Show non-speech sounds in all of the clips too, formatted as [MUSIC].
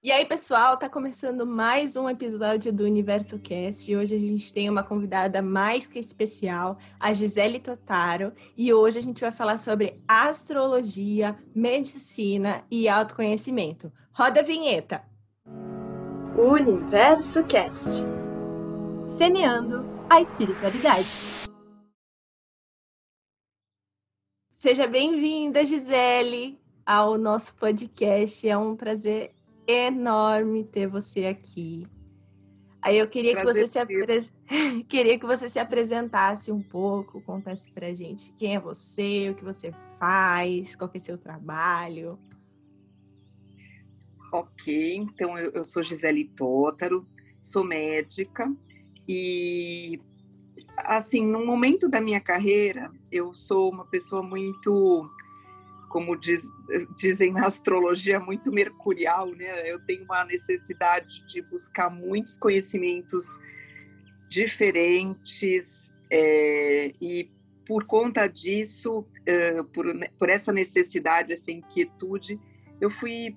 E aí, pessoal, tá começando mais um episódio do Universo Cast. E hoje a gente tem uma convidada mais que especial, a Gisele Totaro. E hoje a gente vai falar sobre astrologia, medicina e autoconhecimento. Roda a vinheta! Universo Cast Semeando a espiritualidade. Seja bem-vinda, Gisele, ao nosso podcast. É um prazer enorme ter você aqui. Aí eu queria que você se apre... [LAUGHS] queria que você se apresentasse um pouco, contasse pra gente quem é você, o que você faz, qual que é seu trabalho. Ok, então eu, eu sou Gisele Tótaro, sou médica e assim, no momento da minha carreira, eu sou uma pessoa muito como diz, dizem na astrologia, muito mercurial, né? Eu tenho uma necessidade de buscar muitos conhecimentos diferentes é, e por conta disso, uh, por, por essa necessidade, essa inquietude, eu fui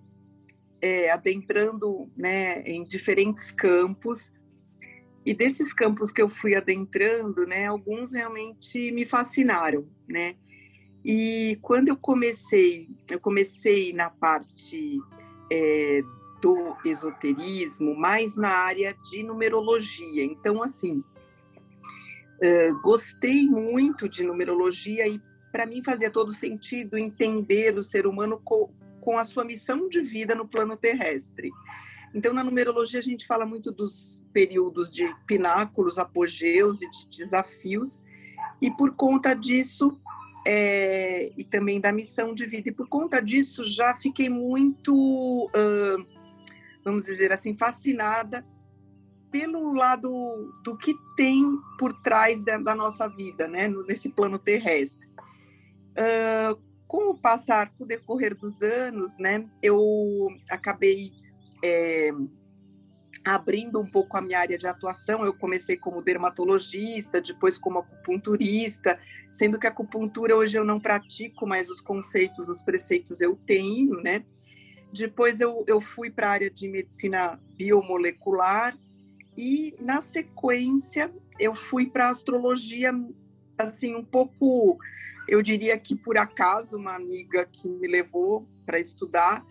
é, adentrando né, em diferentes campos e desses campos que eu fui adentrando, né, alguns realmente me fascinaram, né? E quando eu comecei, eu comecei na parte é, do esoterismo, mais na área de numerologia. Então, assim, gostei muito de numerologia e para mim fazia todo sentido entender o ser humano com, com a sua missão de vida no plano terrestre. Então, na numerologia, a gente fala muito dos períodos de pináculos, apogeus e de desafios, e por conta disso, é, e também da missão de vida. E por conta disso, já fiquei muito, uh, vamos dizer assim, fascinada pelo lado do que tem por trás da, da nossa vida, né, nesse plano terrestre. Uh, com o passar, com o decorrer dos anos, né, eu acabei é, abrindo um pouco a minha área de atuação. Eu comecei como dermatologista, depois como acupunturista, sendo que a acupuntura hoje eu não pratico, mas os conceitos, os preceitos eu tenho, né? Depois eu, eu fui para a área de medicina biomolecular e, na sequência, eu fui para astrologia, assim, um pouco, eu diria que por acaso, uma amiga que me levou para estudar,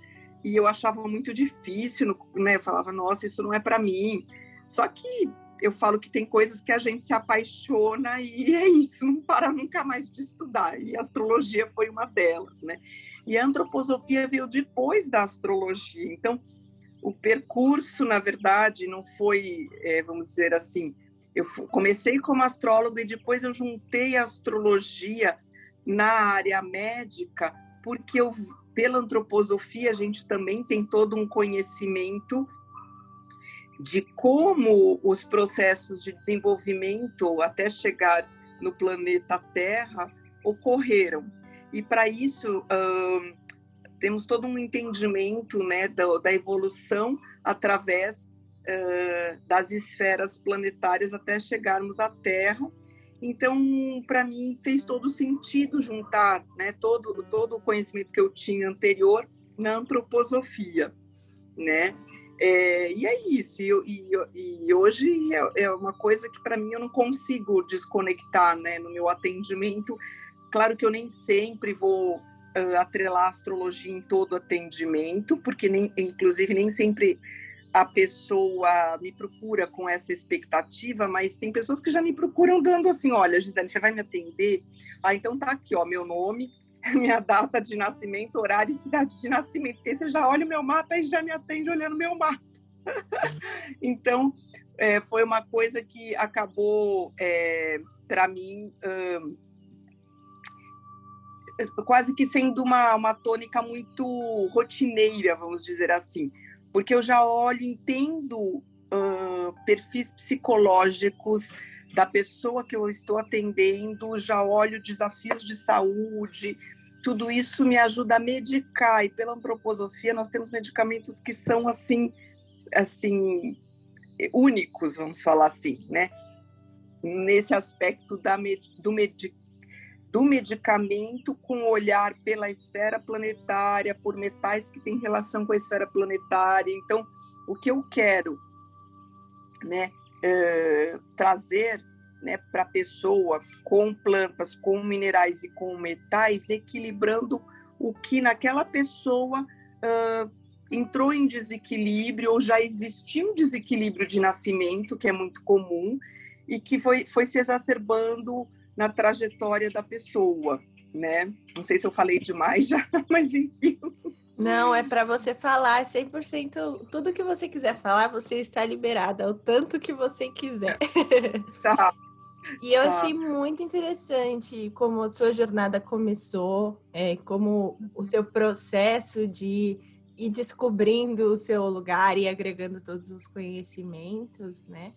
e eu achava muito difícil, né? Eu falava, nossa, isso não é para mim. Só que eu falo que tem coisas que a gente se apaixona e [LAUGHS] é isso, não para nunca mais de estudar. E a astrologia foi uma delas, né? E a antroposofia veio depois da astrologia. Então, o percurso, na verdade, não foi, é, vamos dizer assim, eu comecei como astrólogo e depois eu juntei a astrologia na área médica, porque eu pela antroposofia, a gente também tem todo um conhecimento de como os processos de desenvolvimento até chegar no planeta Terra ocorreram. E para isso, temos todo um entendimento né, da, da evolução através uh, das esferas planetárias até chegarmos à Terra então, para mim, fez todo sentido juntar né, todo, todo o conhecimento que eu tinha anterior na antroposofia, né? É, e é isso. E, e, e hoje é, é, uma coisa que, para mim, eu não consigo desconectar né, no meu atendimento. Claro que eu nem sempre vou uh, atrelar a astrologia em todo atendimento, porque, nem, inclusive, nem sempre a pessoa me procura com essa expectativa, mas tem pessoas que já me procuram dando assim, olha, Gisele, você vai me atender? Ah, então tá aqui, ó, meu nome, [LAUGHS] minha data de nascimento, horário e cidade de nascimento. Porque você já olha o meu mapa e já me atende olhando meu mapa. [LAUGHS] então, é, foi uma coisa que acabou, é, para mim, quase que sendo uma, uma tônica muito rotineira, vamos dizer assim porque eu já olho, entendo uh, perfis psicológicos da pessoa que eu estou atendendo, já olho desafios de saúde, tudo isso me ajuda a medicar. E pela antroposofia, nós temos medicamentos que são assim, assim únicos, vamos falar assim, né? Nesse aspecto da, do, do medicamento com olhar pela esfera planetária, por metais que têm relação com a esfera planetária. Então, o que eu quero né, é, trazer né, para a pessoa com plantas, com minerais e com metais, equilibrando o que naquela pessoa uh, entrou em desequilíbrio ou já existia um desequilíbrio de nascimento, que é muito comum, e que foi, foi se exacerbando na trajetória da pessoa, né? Não sei se eu falei demais já, [LAUGHS] mas enfim. Não, é para você falar 100%, tudo que você quiser falar, você está liberada, o tanto que você quiser. [LAUGHS] Tá. E eu tá. achei muito interessante como a sua jornada começou, é, como o seu processo de ir descobrindo o seu lugar e agregando todos os conhecimentos, né?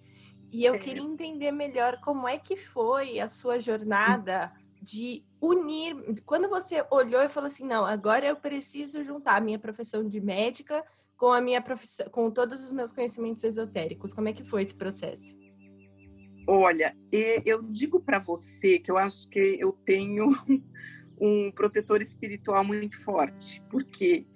E eu é. queria entender melhor como é que foi a sua jornada de unir. Quando você olhou e falou assim, não, agora eu preciso juntar a minha profissão de médica com a minha profissão, com todos os meus conhecimentos esotéricos. Como é que foi esse processo? Olha, eu digo para você que eu acho que eu tenho [LAUGHS] um protetor espiritual muito forte, porque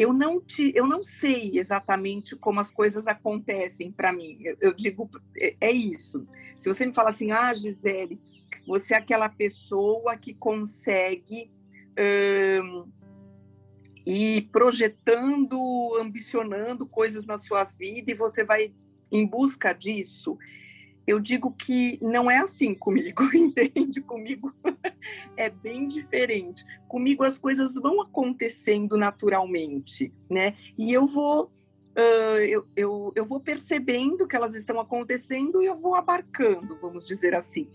eu não te, eu não sei exatamente como as coisas acontecem para mim. Eu, eu digo é, é, isso. Se você me fala assim, ah, Gisele, você é aquela pessoa que consegue hum, ir projetando, ambicionando coisas na sua vida e você vai em busca disso eu digo que não é assim comigo, [LAUGHS] entende? Comigo é bem diferente. Comigo as coisas vão acontecendo naturalmente, né? E eu vou Uh, eu, eu, eu vou percebendo que elas estão acontecendo e eu vou abarcando, vamos dizer assim.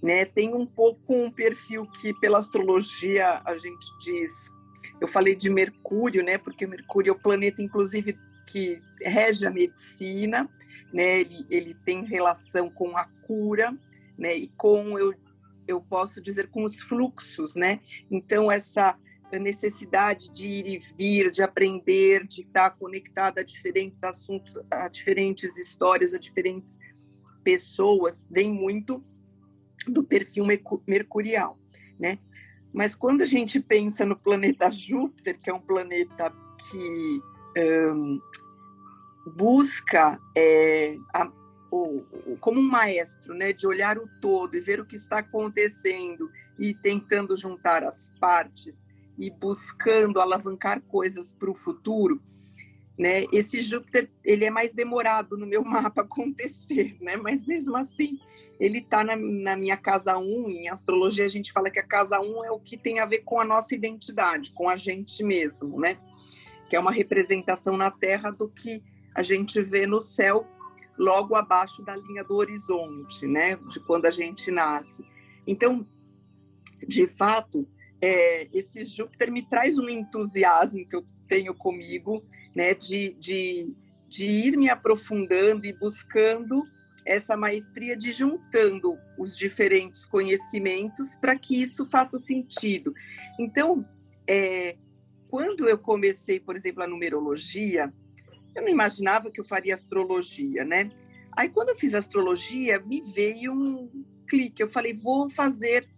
Né? Tem um pouco um perfil que, pela astrologia, a gente diz. Eu falei de Mercúrio, né? Porque Mercúrio é o planeta, inclusive, que rege a medicina, né? Ele, ele tem relação com a cura, né? E com eu eu posso dizer com os fluxos, né? Então essa necessidade de ir e vir, de aprender, de estar conectada a diferentes assuntos, a diferentes histórias, a diferentes pessoas, vem muito do perfil mercurial, né? Mas quando a gente pensa no planeta Júpiter, que é um planeta que um, busca é, a, o, como um maestro, né, de olhar o todo e ver o que está acontecendo e tentando juntar as partes e buscando alavancar coisas para o futuro, né? Esse Júpiter ele é mais demorado no meu [LAUGHS] mapa acontecer, né? Mas mesmo assim ele está na, na, minha casa 1. Em astrologia a gente fala que a casa 1 é o que tem a ver com a nossa identidade, com a gente mesmo, né? Que é uma representação na Terra do que a gente vê no céu logo abaixo da linha do horizonte, né, de quando a gente nasce. Então, de fato, é, esse Júpiter me traz um entusiasmo que eu tenho comigo, né, de, de, de ir me aprofundando e buscando essa maestria de juntando os diferentes conhecimentos para que isso faça sentido. Então, é, quando eu comecei, por exemplo, a numerologia, eu não imaginava que eu faria astrologia, né? Aí, quando eu fiz astrologia, me veio um clique. Eu falei, vou fazer.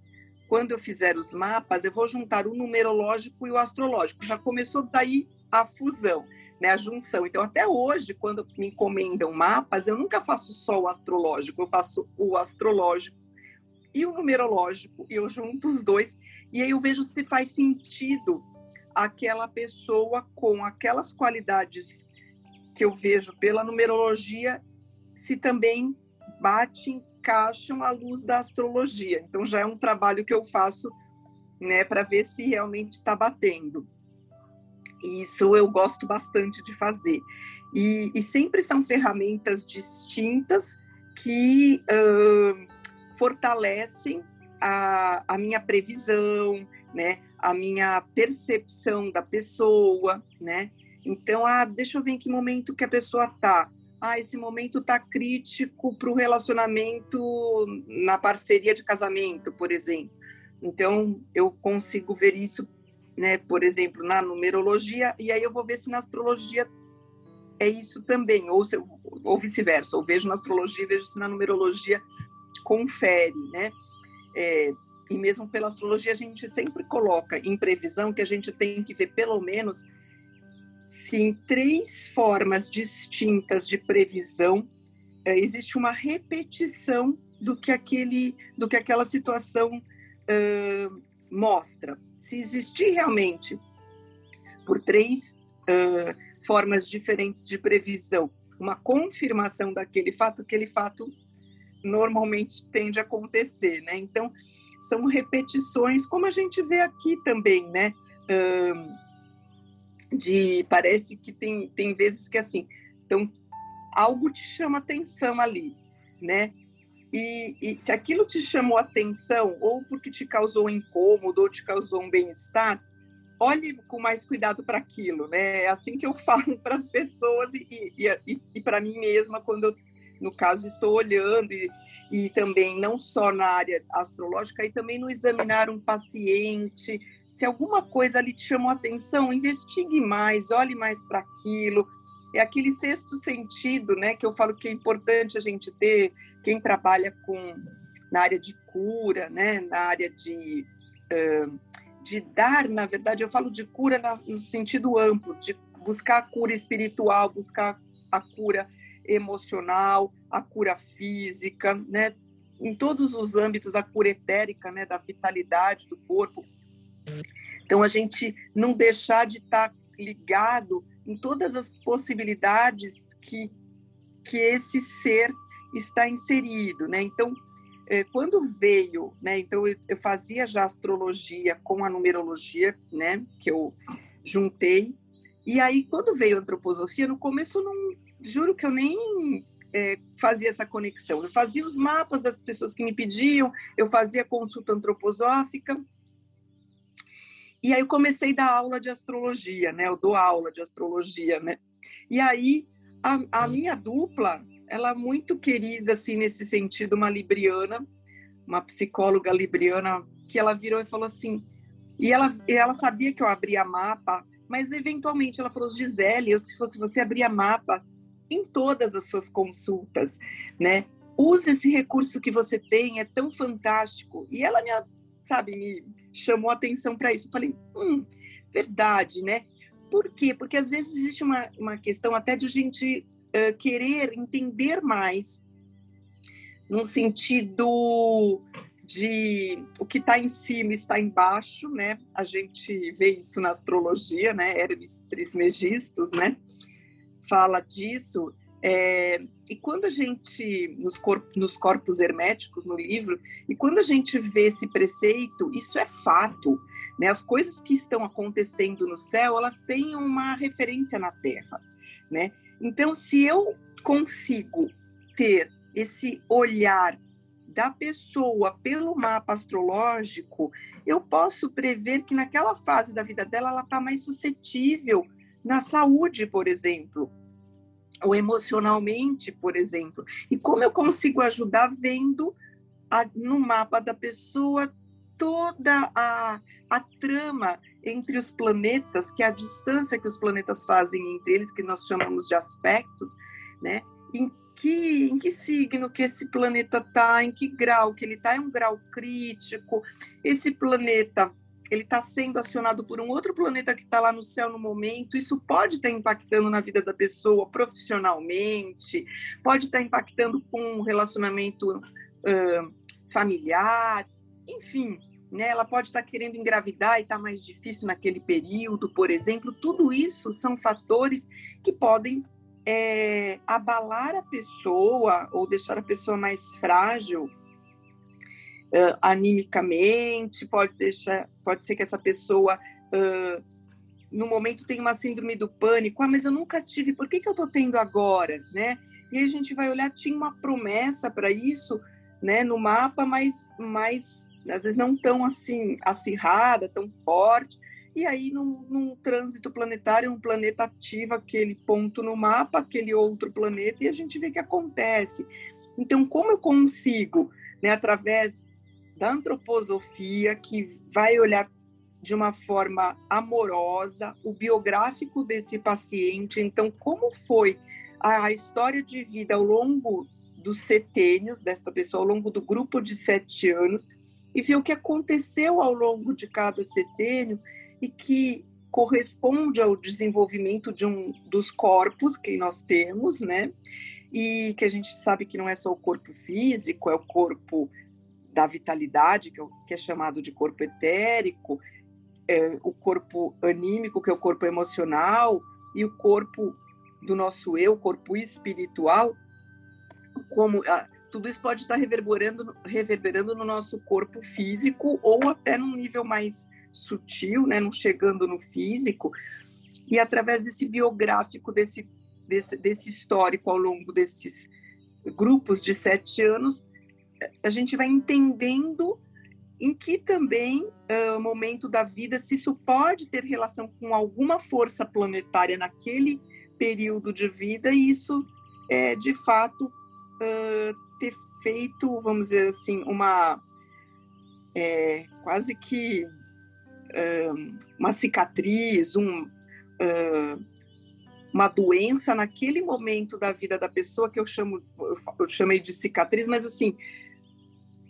Quando eu fizer os mapas, eu vou juntar o numerológico e o astrológico. Já começou daí a fusão, né? A junção. Então, até hoje, quando me encomendam mapas, eu nunca faço só o astrológico, eu faço o astrológico e o numerológico, e eu junto os dois. E aí eu vejo se faz sentido aquela pessoa com aquelas qualidades que eu vejo pela numerologia, se também bate, encaixam à luz da astrologia. Então já é um trabalho que eu faço, né, para ver se realmente está batendo. E isso eu gosto bastante de fazer. E, e sempre são ferramentas distintas que uh, fortalecem a, a minha previsão, né? A minha percepção da pessoa, né? Então, ah, deixa eu ver em que momento que a pessoa tá. Ah, esse momento tá crítico para o relacionamento na parceria de casamento, por exemplo. Então, eu consigo ver isso, né? Por exemplo, na numerologia, e aí eu vou ver se na astrologia é isso também, ou, se, ou vice-versa. Ou vejo na astrologia, vejo se na numerologia confere, né? É, e mesmo pela astrologia, a gente sempre coloca em previsão que a gente tem que ver pelo menos se em três formas distintas de previsão é, existe uma repetição do que aquele, do que aquela situação uh, mostra. Se existir realmente por três uh, formas diferentes de previsão uma confirmação daquele fato, aquele fato normalmente tende a acontecer, né? Então são repetições, como a gente vê aqui também, né? de parece que tem, tem vezes que assim, então algo te chama atenção ali, né? E, e, se aquilo te chamou atenção, ou porque te causou incômodo, ou te causou um bem-estar, olhe com mais cuidado para aquilo, né? É assim que eu [LAUGHS] falo para as pessoas e, e, e para mim mesma quando eu no caso, estou olhando e, e também não só na área astrológica, e também no examinar um paciente. Se alguma coisa ali te chamou atenção, investigue mais, olhe mais para aquilo. É aquele sexto sentido, né, que eu falo que é importante a gente ter, quem trabalha com na área de cura, né, na área de uh, de dar, na verdade, eu falo de cura no sentido amplo, de buscar a cura espiritual, buscar a cura emocional, a cura física, né? Em todos os âmbitos, a cura etérica, né? Da vitalidade do corpo. Então, a gente não deixar de estar ligado em todas as possibilidades que, que esse ser está inserido, né? Então, é, quando veio, né? Então, eu fazia já astrologia com a numerologia, né? Que eu juntei. E aí, quando veio a antroposofia, no começo não, juro que eu nem é, fazia essa conexão. Eu fazia os mapas das pessoas que me pediam, eu fazia consulta antroposófica. E aí eu comecei a dar aula de astrologia, né? Eu dou aula de astrologia, né? E aí a, a minha dupla, ela é muito querida, assim, nesse sentido, uma libriana, uma psicóloga libriana, que ela virou e falou assim, e ela, ela sabia que eu abria mapa, mas eventualmente ela falou, Gisele, eu, se fosse você abria mapa, em todas as suas consultas, né? Use esse recurso que você tem, é tão fantástico. E ela me, sabe, me chamou a atenção para isso. Eu falei, hum, verdade, né? Por quê? Porque às vezes existe uma, uma questão até de a gente uh, querer entender mais, num sentido de o que está em cima está embaixo, né? A gente vê isso na astrologia, né? Hermes Trismegistus, né? Fala disso. É, e quando a gente, nos, corp, nos corpos herméticos, no livro, e quando a gente vê esse preceito, isso é fato. Né? As coisas que estão acontecendo no céu, elas têm uma referência na Terra. Né? Então, se eu consigo ter esse olhar da pessoa pelo mapa astrológico, eu posso prever que naquela fase da vida dela ela está mais suscetível na saúde, por exemplo, ou emocionalmente, por exemplo. E como eu consigo ajudar vendo a, no mapa da pessoa toda a, a trama entre os planetas, que é a distância que os planetas fazem entre eles, que nós chamamos de aspectos, né? Em que, em que signo que esse planeta está, em que grau que ele está, é um grau crítico. Esse planeta ele está sendo acionado por um outro planeta que está lá no céu no momento. Isso pode estar tá impactando na vida da pessoa profissionalmente, pode estar tá impactando com um relacionamento uh, familiar, enfim. Né, ela pode estar tá querendo engravidar e está mais difícil naquele período, por exemplo. Tudo isso são fatores que podem é, abalar a pessoa ou deixar a pessoa mais frágil uh, animicamente, pode deixar, pode ser que essa pessoa uh, no momento tenha uma síndrome do pânico, ah, mas eu nunca tive, por que, que eu estou tendo agora, né? E aí a gente vai olhar, tinha uma promessa para isso, né, no mapa, mas, mas às vezes não tão assim acirrada, tão forte. E aí, num, num, trânsito planetário, um planeta ativa aquele ponto no mapa, aquele outro planeta, e a gente vê que acontece. Então, como eu consigo, né, através da antroposofia, que vai olhar de uma forma amorosa o biográfico desse paciente. Então, como foi a história de vida ao longo dos setênios desta pessoa, ao longo do grupo de sete anos, e ver o que aconteceu ao longo de cada setênio e que corresponde ao desenvolvimento de um dos corpos que nós temos, né? E que a gente sabe que não é só o corpo físico, é o corpo da vitalidade, que é, que é chamado de corpo etérico, é o corpo anímico, que é o corpo emocional, e o corpo do nosso eu, corpo espiritual, como ah, tudo isso pode estar reverberando, reverberando no nosso corpo físico ou até num nível mais sutil, né, não chegando no físico, e através desse biográfico, desse, desse, desse histórico ao longo desses grupos de sete anos, a gente vai entendendo em que também uh, momento da vida, se isso pode ter relação com alguma força planetária naquele período de vida, e isso é de fato uh, ter feito, vamos dizer assim, uma é, quase que uma cicatriz, um, uh, uma doença naquele momento da vida da pessoa que eu chamo, eu chamei de cicatriz, mas assim,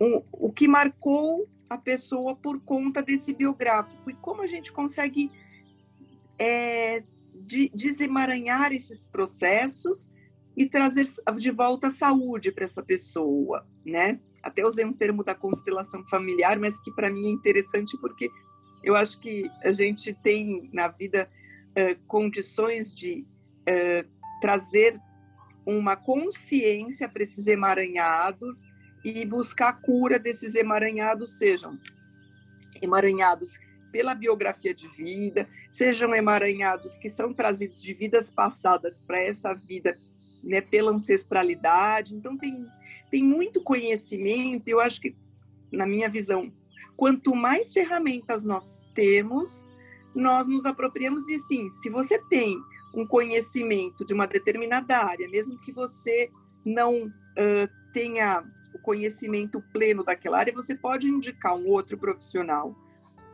o que marcou a pessoa por conta desse biográfico e como a gente consegue é, de, desemaranhar esses processos e trazer de volta a saúde para essa pessoa, né? Até usei um termo da constelação familiar, mas que para mim é interessante porque eu acho que a gente tem na vida condições de trazer uma consciência para esses emaranhados e buscar a cura desses emaranhados, sejam emaranhados pela biografia de vida, sejam emaranhados que são trazidos de vidas passadas para essa vida, né, pela ancestralidade. Então tem tem muito conhecimento, eu acho que na minha visão quanto mais ferramentas nós temos, nós nos apropriamos e sim, se você tem um conhecimento de uma determinada área, mesmo que você não uh, tenha conhecimento pleno daquela área, você pode indicar um outro profissional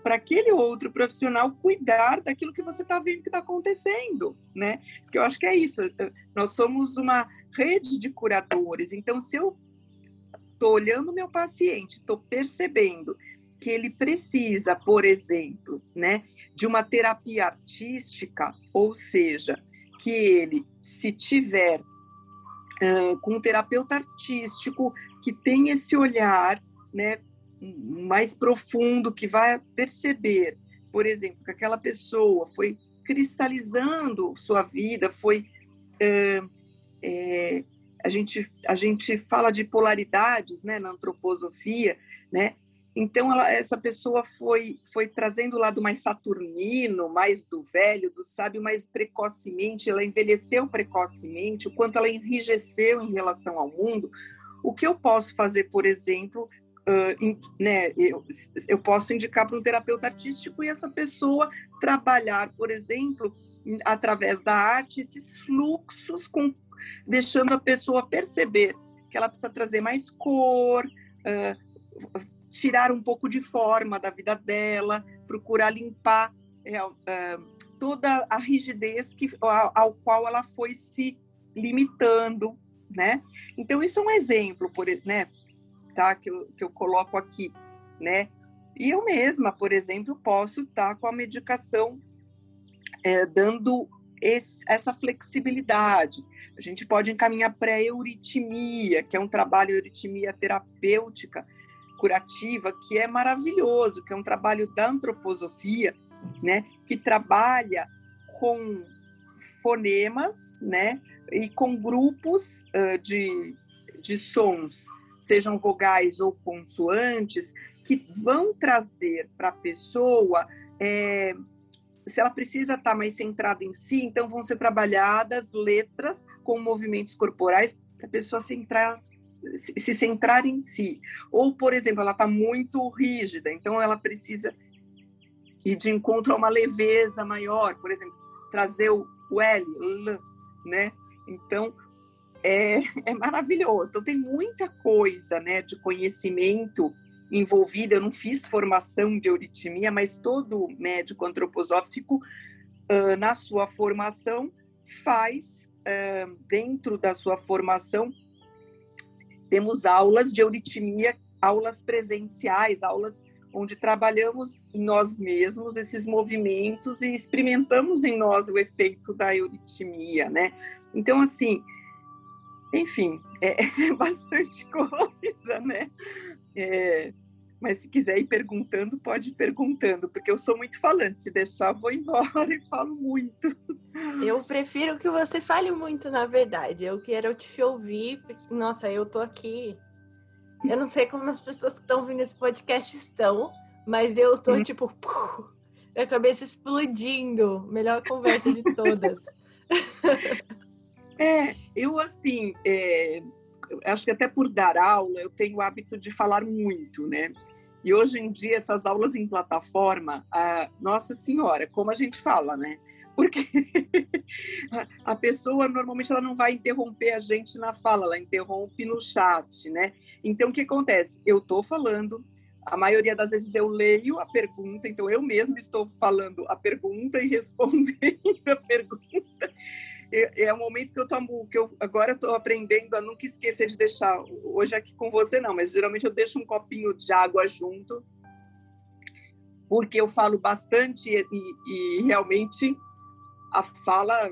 para aquele outro profissional cuidar daquilo que você está vendo que está acontecendo, né? Porque eu acho que é isso. Nós somos uma rede de curadores. Então, se eu estou olhando meu paciente, estou percebendo que ele precisa, por exemplo, né, de uma terapia artística, ou seja, que ele, se tiver uh, com um terapeuta artístico que tem esse olhar, né, mais profundo, que vai perceber, por exemplo, que aquela pessoa foi cristalizando sua vida, foi uh, é, a gente a gente fala de polaridades, né, na antroposofia, né, então, ela, essa pessoa foi, foi trazendo o lado mais saturnino, mais do velho, do sábio, mais precocemente. Ela envelheceu precocemente, o quanto ela enrijeceu em relação ao mundo. O que eu posso fazer, por exemplo, uh, in, né, eu, eu posso indicar para um terapeuta artístico e essa pessoa trabalhar, por exemplo, através da arte, esses fluxos, com, deixando a pessoa perceber que ela precisa trazer mais cor, uh, tirar um pouco de forma da vida dela, procurar limpar é, toda a rigidez que, ao, ao, qual ela foi se limitando, né? Então isso é um exemplo, por, né? Tá? Que eu, que eu coloco aqui, né? E eu mesma, por exemplo, posso estar tá com a medicação é, dando esse, essa flexibilidade. A gente pode encaminhar pré-euritmia, que é um trabalho euritmia terapêutica, curativa, que é maravilhoso, que é um trabalho da antroposofia, né, que trabalha com fonemas, né, e com grupos uh, de, de sons, sejam vogais ou consoantes, que vão trazer para a pessoa, é, se ela precisa estar tá mais centrada em si, então vão ser trabalhadas letras com movimentos corporais para a pessoa centrar se centrar em si. Ou, por exemplo, ela está muito rígida, então ela precisa ir de encontro a uma leveza maior, por exemplo, trazer o, L, L, né? Então, é, é maravilhoso. Então, tem muita coisa né, de conhecimento envolvida. Eu não fiz formação de euritmia, mas todo médico antroposófico, uh, na sua formação, faz, uh, dentro da sua formação, temos aulas de euritmia aulas presenciais, aulas onde trabalhamos em nós mesmos esses movimentos e experimentamos em nós o efeito da euritmia, né? Então, assim, enfim, é, [LAUGHS] é bastante [LAUGHS] coisa, né? É, mas se quiser ir perguntando, pode ir perguntando, porque eu sou muito falante. Se deixar, vou embora [LAUGHS] e falo muito. Eu prefiro que você fale muito, na verdade. Eu quero te ouvir, porque, nossa, eu tô aqui. Eu não sei como as pessoas que estão vindo esse podcast estão, mas eu tô, hum. tipo, puh, a cabeça explodindo. Melhor conversa de todas. É, eu assim, é, acho que até por dar aula, eu tenho o hábito de falar muito, né? E hoje em dia, essas aulas em plataforma, a, nossa senhora, como a gente fala, né? Porque [LAUGHS] a pessoa normalmente ela não vai interromper a gente na fala, ela interrompe no chat, né? Então o que acontece? Eu estou falando, a maioria das vezes eu leio a pergunta, então eu mesmo estou falando a pergunta e [LAUGHS] respondendo a pergunta é, é um momento que eu tomo, que eu agora estou aprendendo a nunca esquecer de deixar, hoje aqui com você não, mas geralmente eu deixo um copinho de água junto, porque eu falo bastante e, e realmente a fala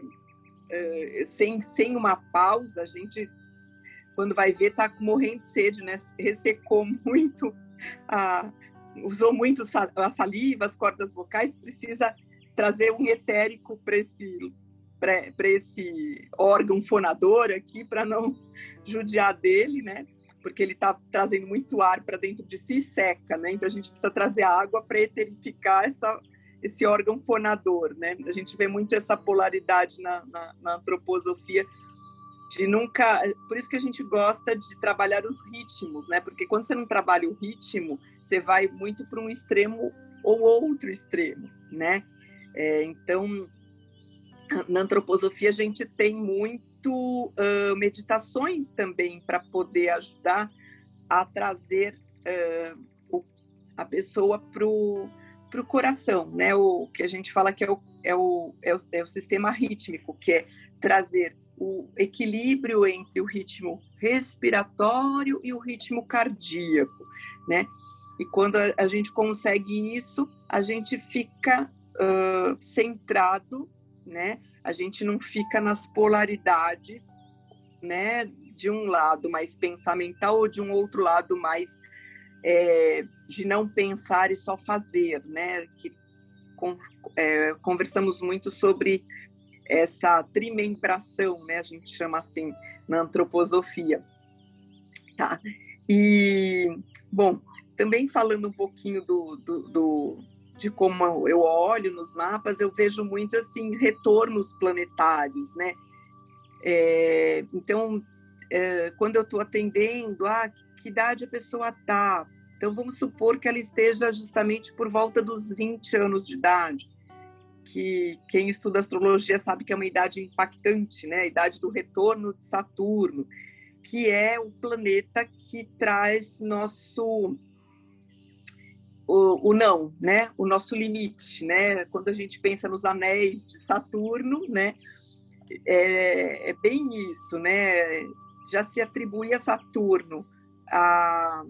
é, sem, sem uma pausa, a gente, quando vai ver, está morrendo de sede, né? Ressecou [LAUGHS] muito, a, usou muito a saliva, as cordas vocais, precisa trazer um etérico para esse para esse órgão fonador aqui, para não judiar dele, né? Porque ele está trazendo muito ar para dentro de si e seca, né? Então a gente precisa trazer água para eterificar essa, esse órgão fonador, né? A gente vê muito essa polaridade na, na, na antroposofia de nunca. Por isso que a gente gosta de trabalhar os ritmos, né? Porque quando você não trabalha o ritmo, você vai muito para um extremo ou outro extremo, né? É, então na antroposofia a gente tem muito uh, meditações também para poder ajudar a trazer uh, o, a pessoa para o coração, né? O que a gente fala que é o, é, o, é, o, é o sistema rítmico, que é trazer o equilíbrio entre o ritmo respiratório e o ritmo cardíaco, né? E quando a, gente consegue isso, a gente fica uh, centrado né? A gente não fica nas polaridades, né? De um lado mais pensamental ou de um outro lado mais é, de não pensar e só fazer, né? Que é, conversamos muito sobre essa trimembração, né? A gente chama assim na antroposofia, tá? E bom, também falando um pouquinho do, do, do de como eu olho nos mapas, eu vejo muito assim retornos planetários, né? É, então, é, quando eu estou atendendo, ah, que idade a pessoa está? Então, vamos supor que ela esteja justamente por volta dos 20 anos de idade, que quem estuda astrologia sabe que é uma idade impactante, né? A idade do retorno de Saturno, que é o planeta que traz nosso o, o, não, né? O nosso limite, né? Quando a gente pensa nos anéis de Saturno, né? É, é bem isso, né? Já se atribui a Saturno a,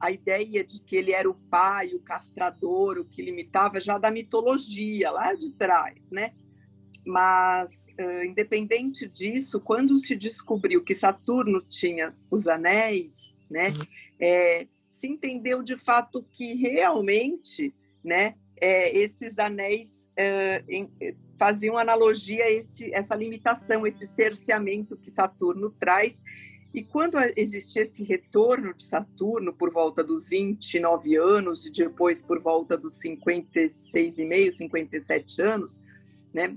a ideia de que ele era o pai, o castrador, o que limitava já da mitologia lá de trás, né? Mas uh, independente disso, quando se descobriu que Saturno tinha os anéis, né? Uhum. É, se entendeu de fato que realmente né, é, esses anéis é, em, faziam analogia a esse, essa limitação, esse cerceamento que Saturno traz. E quando existia esse retorno de Saturno por volta dos 29 anos e depois por volta dos 56,5, 57 anos, né,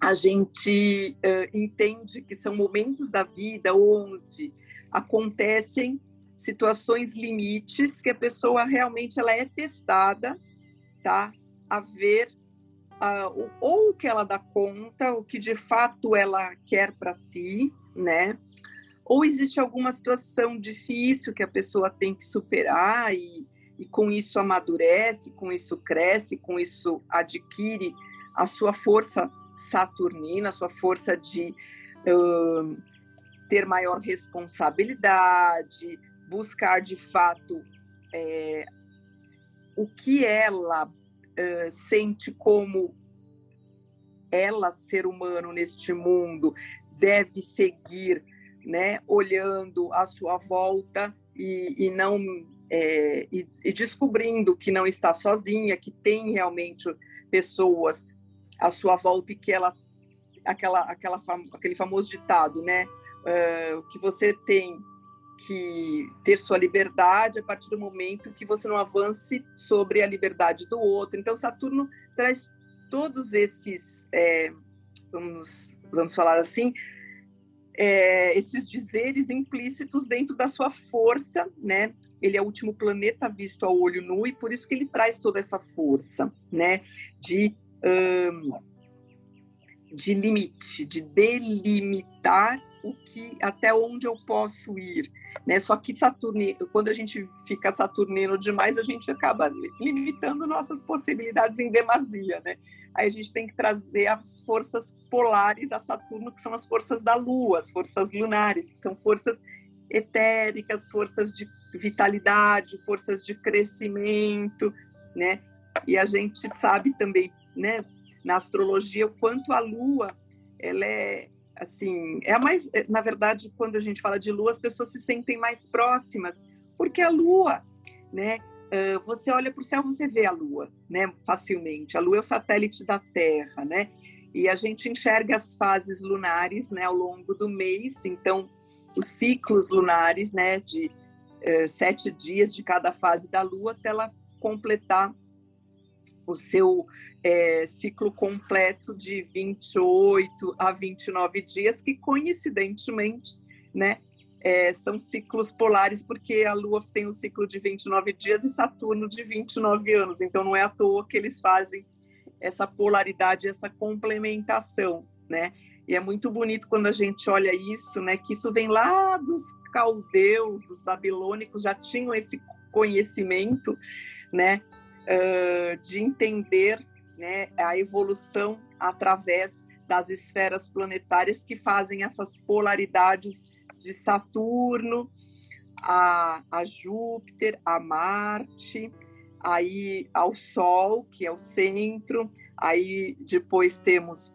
a gente uh, entende que são momentos da vida onde acontecem situações limites que a pessoa realmente ela é testada, tá? A ver uh, ou o que ela dá conta, o que de fato ela quer para si, né? Ou existe alguma situação difícil que a pessoa tem que superar e, e com isso amadurece, com isso cresce, com isso adquire a sua força saturnina, a sua força de uh, ter maior responsabilidade, buscar de fato é, o que ela uh, sente como ela, ser humano neste mundo, deve seguir, né, olhando à sua volta e, e não é, e, e, descobrindo que não está sozinha, que tem realmente pessoas à sua volta e que ela aquela aquela aquele famoso ditado, né, uh, que você tem que ter sua liberdade a partir do momento que você não avance sobre a liberdade do outro. Então Saturno traz todos esses, é, vamos, vamos falar assim, é, esses dizeres implícitos dentro da sua força, né? Ele é o último planeta visto a olho nu e por isso que ele traz toda essa força, né? De um, de limite, de delimitar o que até onde eu posso ir, né? Só que Saturno, quando a gente fica saturnino demais, a gente acaba limitando nossas possibilidades em demasia, né? Aí a gente tem que trazer as forças polares a Saturno, que são as forças da Lua, as forças lunares, que são forças etéricas, forças de vitalidade, forças de crescimento, né? E a gente sabe também, né, na astrologia, o quanto a Lua, ela é assim, é a mais, é, na verdade, quando a gente fala de lua, as pessoas se sentem mais próximas, porque a lua, né? você olha para o céu, você vê a lua, né? Facilmente. A lua é o satélite da Terra, né? E a gente enxerga as fases lunares, né? Ao longo do mês. Então, os ciclos lunares, né? De uh, sete dias de cada fase da lua, até ela completar o seu é, ciclo completo de 28 a 29 dias, que coincidentemente, né, é, são ciclos polares, porque a Lua tem um ciclo de 29 dias e Saturno de 29 anos, então não é à toa que eles fazem essa polaridade, essa complementação, né? E é muito bonito quando a gente olha isso, né? Que isso vem lá dos caldeus, dos babilônicos, já tinham esse conhecimento, né? Uh, de entender né, a evolução através das esferas planetárias que fazem essas polaridades de Saturno a, a Júpiter, a Marte, aí ao Sol, que é o centro, aí depois temos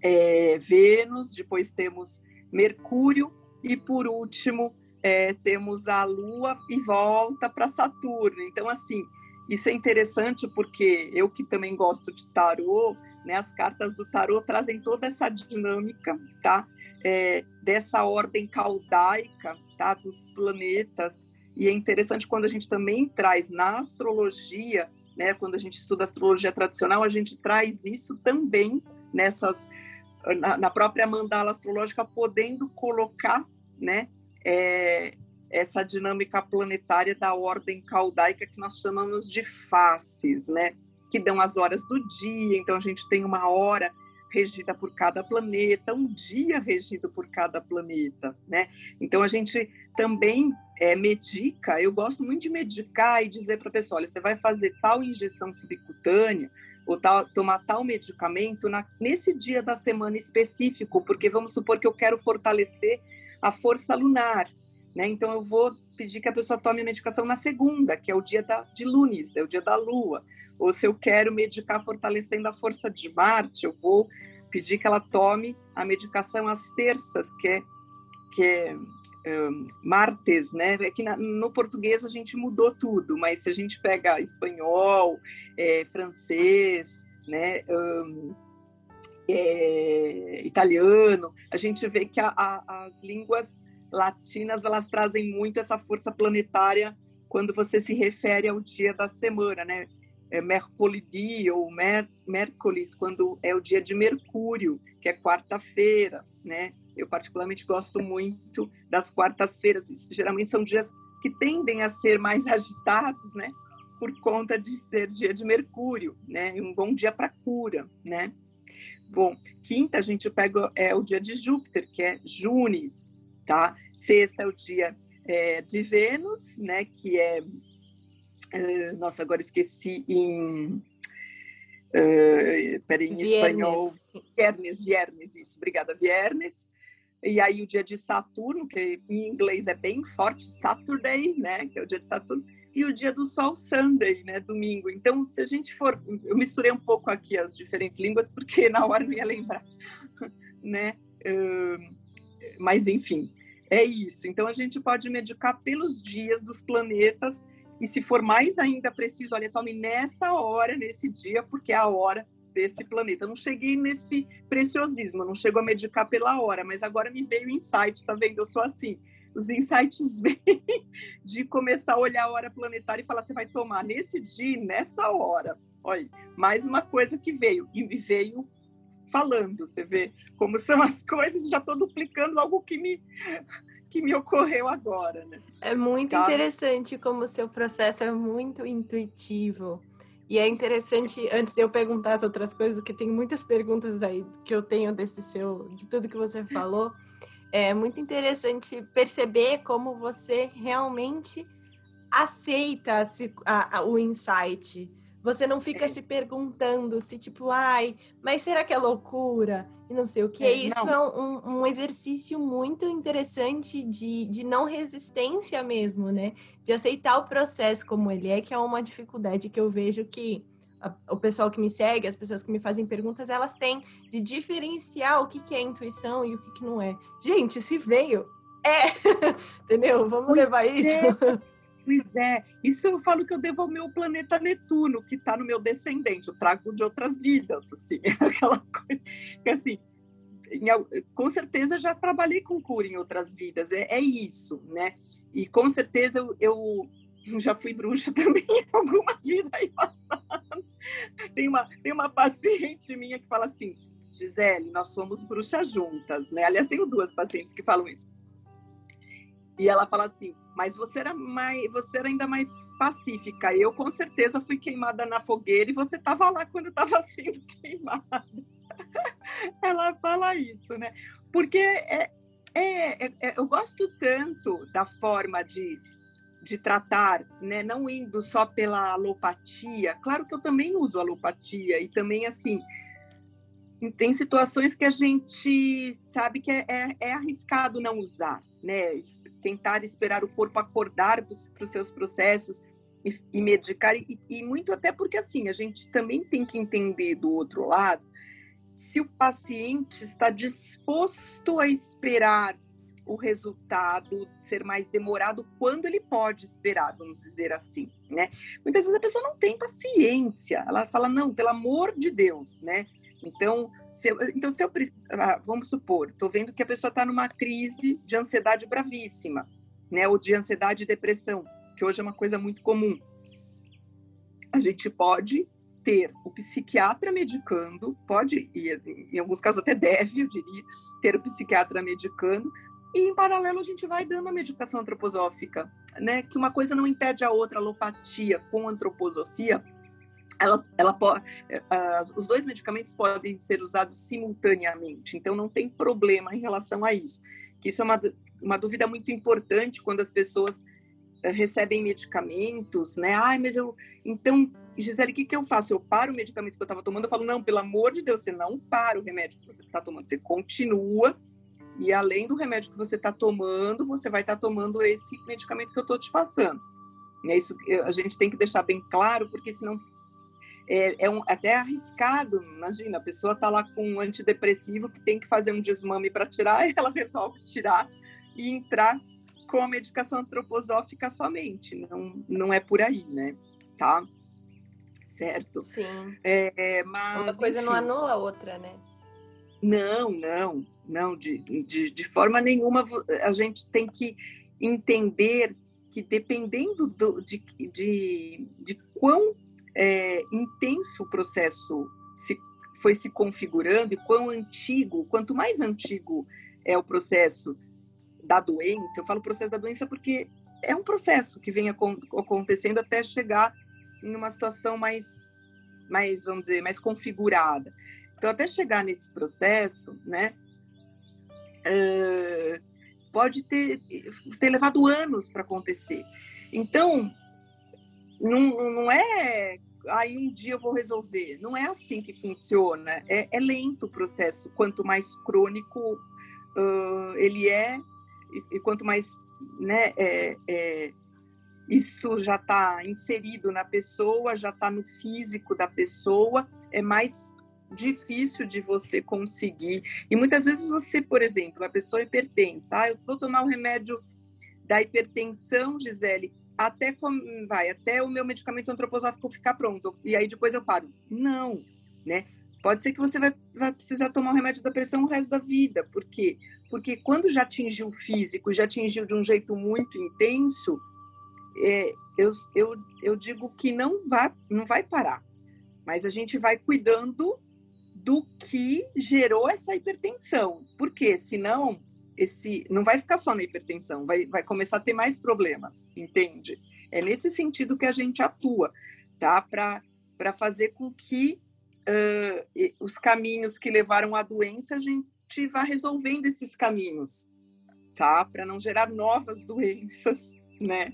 é, Vênus, depois temos Mercúrio e por último é, temos a Lua e volta para Saturno. Então assim isso é interessante porque eu que também gosto de tarô, né, as cartas do tarô trazem toda essa dinâmica, tá? É, dessa ordem caldaica, tá? Dos planetas. E é interessante quando a gente também traz na astrologia, né? Quando a gente estuda astrologia tradicional, a gente traz isso também nessas na, na própria mandala astrológica, podendo colocar, né? É, essa dinâmica planetária da ordem caldaica que nós chamamos de faces, né? Que dão as horas do dia. Então a gente tem uma hora regida por cada planeta, um dia regido por cada planeta, né? Então a gente também é, medica. Eu gosto muito de medicar e dizer para a pessoa: olha, você vai fazer tal injeção subcutânea ou tal, tomar tal medicamento na, nesse dia da semana específico, porque vamos supor que eu quero fortalecer a força lunar. Né? Então, eu vou pedir que a pessoa tome a medicação na segunda, que é o dia da, de Lunes, é o dia da Lua. Ou se eu quero medicar fortalecendo a força de Marte, eu vou pedir que ela tome a medicação às terças, que é, que é um, martes, né? É que na, no português a gente mudou tudo, mas se a gente pega espanhol, é, francês, né? Um, é, italiano, a gente vê que a, a, as línguas latinas elas trazem muito essa força planetária quando você se refere ao dia da semana, né? É Mercolidi ou Mer Mércoles, quando é o dia de Mercúrio, que é quarta-feira, né? Eu particularmente gosto muito das quartas-feiras. Geralmente são dias que tendem a ser mais [LAUGHS] agitados, né? Por conta de ser dia de Mercúrio, né? Um bom dia para cura, né? Bom, quinta a gente pega é o dia de Júpiter, que é Junes, tá? Sexta é o dia é, de Vênus, né? Que é, é nossa, agora esqueci em Uh, peraí, em espanhol, Viernes, Viernes, isso, obrigada, Viernes. e aí o dia de Saturno, que em inglês é bem forte, Saturday, né, que é o dia de Saturno, e o dia do Sol, Sunday, né, domingo. Então, se a gente for, eu misturei um pouco aqui as diferentes línguas porque na hora não ia lembrar, [LAUGHS] né? Uh, mas enfim, é isso. Então a gente pode medicar pelos dias dos planetas e se for mais ainda preciso, olha, tome nessa hora, nesse dia, porque é a hora desse planeta. Eu não cheguei nesse preciosismo, não chego a medicar pela hora, mas agora me veio o insight, tá vendo? Eu sou assim. Os insights [LAUGHS] vêm de começar a olhar a hora planetária e falar: você vai tomar nesse dia, nessa hora. Olha, mais uma coisa que veio, e veio falando, você vê como são as coisas, já estou duplicando algo que me, que me ocorreu agora, né? É muito tá? interessante como o seu processo é muito intuitivo. E é interessante, antes de eu perguntar as outras coisas, porque tem muitas perguntas aí que eu tenho desse seu, de tudo que você falou, é muito interessante perceber como você realmente aceita a, a, o insight. Você não fica é. se perguntando se, tipo, ai, mas será que é loucura? E não sei o que. É, Isso não. é um, um, exercício muito interessante de, de não resistência mesmo, né? De aceitar o processo como ele é, que é uma dificuldade que eu vejo que a, o pessoal que me segue, as pessoas que me fazem perguntas, elas têm de diferenciar o que, que é intuição e o que, que não é. Gente, se veio, é! [LAUGHS] Entendeu? Vamos levar é. isso. Pois é, isso eu falo que eu devo ao meu planeta Netuno, que está no meu descendente, eu trago de outras vidas, assim, [LAUGHS] aquela coisa que assim, em, com certeza já trabalhei com cura em outras vidas, é, é isso, né? E com certeza eu, eu, [LAUGHS] já fui bruxa [LAUGHS] também em alguma vida aí passada. Tem uma, tem uma paciente minha que fala assim, Gisele, nós fomos bruxas juntas, né? Aliás, tenho duas pacientes que falam isso. E ela fala assim, mas você era mais, você era ainda mais pacífica. Eu com certeza fui queimada na fogueira e você estava lá quando estava [LAUGHS] sendo queimada. [LAUGHS] ela fala isso, né? Porque é, é, é, é, eu gosto tanto da forma de, de tratar, né? Não indo só pela alopatia. Claro que eu também uso alopatia e também assim tem situações que a gente sabe que é, é, é arriscado não usar, né? Tentar esperar o corpo acordar para os seus processos e, e medicar, e, e, muito até porque assim, a gente também tem que entender do outro lado se o paciente está disposto a esperar o resultado ser mais demorado quando ele pode esperar, vamos dizer assim, né? Muitas vezes a pessoa não tem paciência, ela fala, não, pelo amor de Deus, né? Então, se eu, então, se eu ah, vamos supor, estou vendo que a pessoa está numa crise de ansiedade bravíssima, né? Ou de ansiedade e depressão, que hoje é uma coisa muito comum. A gente pode ter o psiquiatra medicando, pode, e em alguns casos até deve, eu diria, ter o psiquiatra medicando, e em paralelo a gente vai dando a medicação antroposófica, né? Que uma coisa não impede a outra, alopatia com antroposofia elas, ela pode, uh, os dois medicamentos podem ser usados simultaneamente, então não tem problema em relação a isso. Que isso é uma, uma dúvida muito importante quando as pessoas uh, recebem medicamentos, né? Ai, mas eu. Então, Gisele, o que, que eu faço? Eu paro o medicamento que eu estava tomando? Eu falo, não, pelo amor de Deus, você não para o remédio que você está tomando, você continua. E além do remédio que você está tomando, você vai estar tá tomando esse medicamento que eu estou te passando. É isso a gente tem que deixar bem claro, porque senão é, é um, até arriscado. Imagina, a pessoa está lá com um antidepressivo que tem que fazer um desmame para tirar, e [LAUGHS] ela resolve tirar e entrar com a medicação antroposófica somente. Não, não é por aí, né? Tá? Certo? Sim. É, mas, Uma coisa enfim, não anula a outra, né? Não, não, não, de, de, de forma nenhuma a gente tem que entender que dependendo do, de, de, de quão é, intenso o processo se, foi se configurando e quão antigo, quanto mais antigo é o processo da doença, eu falo processo da doença porque é um processo que vem acontecendo até chegar em uma situação mais, mais vamos dizer, mais configurada. Então, até chegar nesse processo, né, uh, pode ter, ter levado anos para acontecer. Então, não, não é aí um dia eu vou resolver. Não é assim que funciona. É, é lento o processo. Quanto mais crônico, uh, ele é, e, e, quanto mais né, é, é, isso já está inserido na pessoa, já está no físico da pessoa, é mais difícil de você conseguir. E muitas vezes você, por exemplo, a pessoa hipertensa, ah, eu vou tomar o remédio da hipertensão, Gisele, até vai, até o meu medicamento antroposófico ficar pronto. E aí depois eu paro. Não, né? Pode ser que você vai, vai precisar tomar o remédio da pressão o resto da vida. Por quê? Porque quando já atingiu o físico, já atingiu de um jeito muito intenso, é, eu, eu, eu digo que não vai, não vai parar. Mas a gente vai cuidando do que gerou essa hipertensão. Porque senão esse não vai ficar só na hipertensão, vai, vai começar a ter mais problemas, entende? É nesse sentido que a gente atua, tá? Para fazer com que uh, os caminhos que levaram à doença, a gente vá resolvendo esses caminhos, tá? Para não gerar novas [LAUGHS] doenças, né?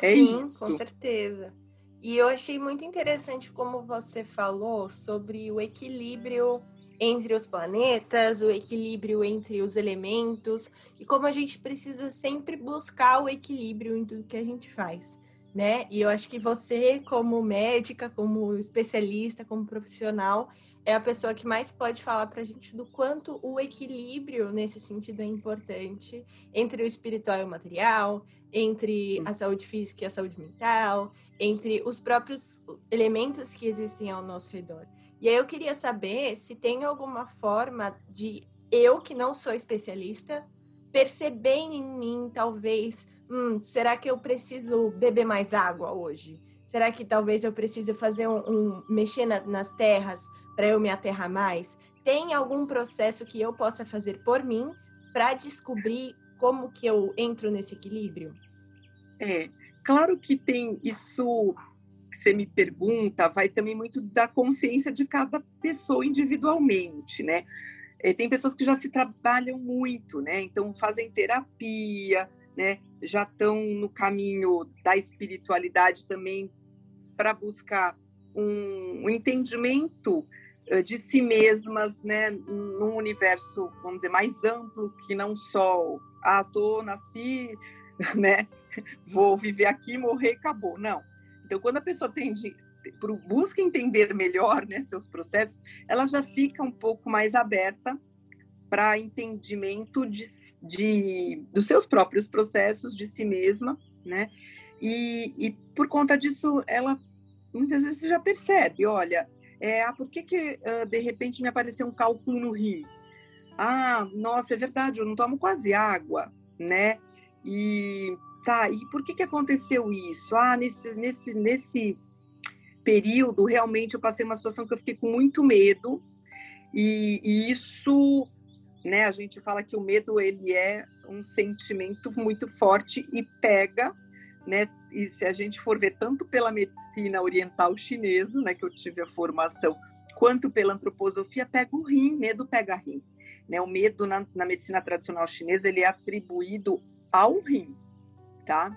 É Sim, isso. com certeza. E eu achei muito interessante como você falou sobre o equilíbrio entre os planetas, o equilíbrio entre os elementos e como a gente precisa sempre buscar o equilíbrio em tudo que a gente faz, né? E eu acho que você, como médica, como especialista, como profissional, é a pessoa que mais pode falar para a gente do quanto o equilíbrio nesse sentido é importante entre o espiritual e o material, entre a saúde física e a saúde mental, entre os próprios elementos que existem ao nosso redor. E aí eu queria saber se tem alguma forma de eu, que não sou especialista, perceber em mim, talvez, hum, será que eu preciso beber mais água hoje? Será que talvez eu precise fazer um, um mexer na, nas terras para eu me aterrar mais? Tem algum processo que eu possa fazer por mim para descobrir como que eu entro nesse equilíbrio? É, claro que tem isso você me pergunta vai também muito da consciência de cada pessoa individualmente, né? É, tem pessoas que já se trabalham muito, né? Então fazem terapia, né? Já estão no caminho da espiritualidade também para buscar um, entendimento uh, de si mesmas, né? Num universo, vamos dizer, mais amplo que não só ah, tô nasci, [LAUGHS] né? Vou viver aqui, morrer, acabou. Não então, quando a pessoa tende, busca entender melhor né, seus processos, ela já fica um pouco mais aberta para entendimento de, de, dos seus próprios processos, de si mesma, né? E, e por conta disso, ela muitas vezes já percebe, olha, é, ah, por que, que de repente me apareceu um cálculo no rim? Ah, nossa, é verdade, eu não tomo quase água, né? E tá, e por que, que aconteceu isso? Ah, nesse, nesse, nesse período, realmente eu passei uma situação que eu fiquei com muito medo, e, e isso, né, a gente fala que o medo, ele é um sentimento muito forte e pega, né, e se a gente for ver tanto pela medicina oriental chinesa, né, que eu tive a formação, quanto pela antroposofia, pega o rim, medo pega rim. Né, o medo na, na medicina tradicional chinesa, ele é atribuído ao rim, tá?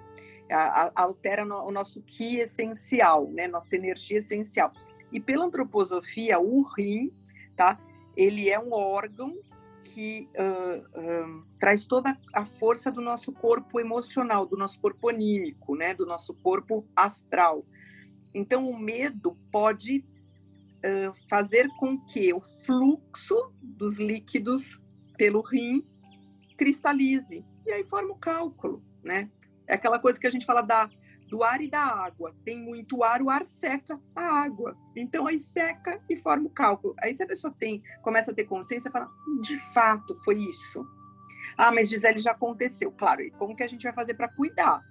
A, a, altera no, o nosso ki essencial, né? Nossa energia essencial. E pela antroposofia, o rim, tá? Ele é um órgão que uh, uh, traz toda a força do nosso corpo emocional, do nosso corpo anímico, né? Do nosso corpo astral. Então, o medo pode uh, fazer com que o fluxo dos líquidos pelo rim cristalize e aí forma o cálculo, né? É aquela coisa que a gente fala da, do ar e da água. Tem muito ar, o ar seca a água. Então aí seca e forma o cálculo. Aí se a pessoa tem, começa a ter consciência, fala, hum, de fato foi isso. Ah, mas Gisele já aconteceu. Claro, e como que a gente vai fazer para cuidar?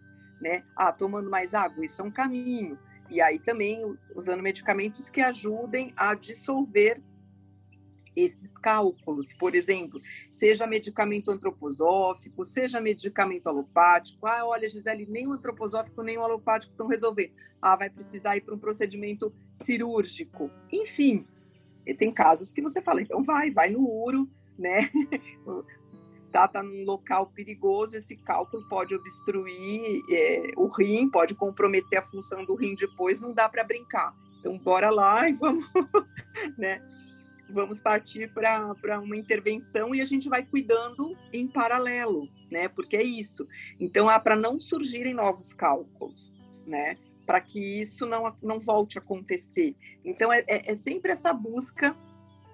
Né? Ah, tomando mais água, isso é um caminho. E aí também usando medicamentos que ajudem a dissolver esses cálculos, por exemplo, seja medicamento antroposófico, seja medicamento alopático. Ah, olha, Gisele, nem o antroposófico nem o alopático estão resolvendo. Ah, vai precisar ir para um procedimento cirúrgico. Enfim, tem casos que você fala, então vai, vai no uro, né? [LAUGHS] tá, tá num local perigoso, esse cálculo pode obstruir é, o rim, pode comprometer a função do rim depois, não dá para brincar. Então, bora lá e vamos, [LAUGHS] né? Vamos partir para uma intervenção e a gente vai cuidando em paralelo, né? Porque é isso. Então, há para não surgirem novos cálculos, né? Para que isso não, não volte a acontecer. Então, é, é, é sempre essa busca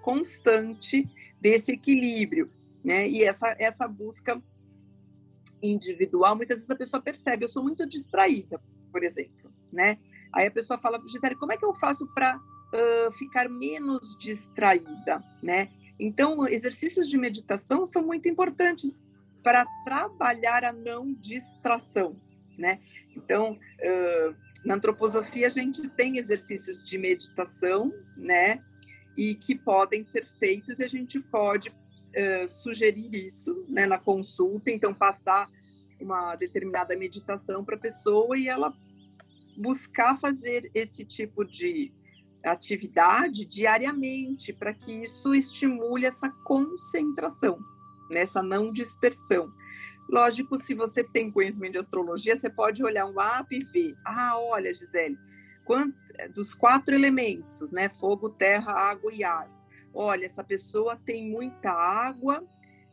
constante desse equilíbrio, né? E essa, essa busca individual, muitas vezes a pessoa percebe, eu sou muito distraída, por exemplo, né? Aí a pessoa fala, Gisele, como é que eu faço para uh, ficar menos distraída, né? Então, exercícios de meditação são muito importantes para trabalhar a não distração, né? Então, uh, na antroposofia a gente tem exercícios de meditação, né? E que podem ser feitos e a gente pode uh, sugerir isso, né? Na consulta, então passar uma determinada meditação para a pessoa e ela buscar fazer esse tipo de atividade diariamente, para que isso estimule essa concentração, nessa não dispersão. Lógico, se você tem conhecimento de astrologia, você pode olhar um mapa e ver, ah, olha, Gisele, quant... dos quatro elementos, né, fogo, terra, água e ar. Olha, essa pessoa tem muita água,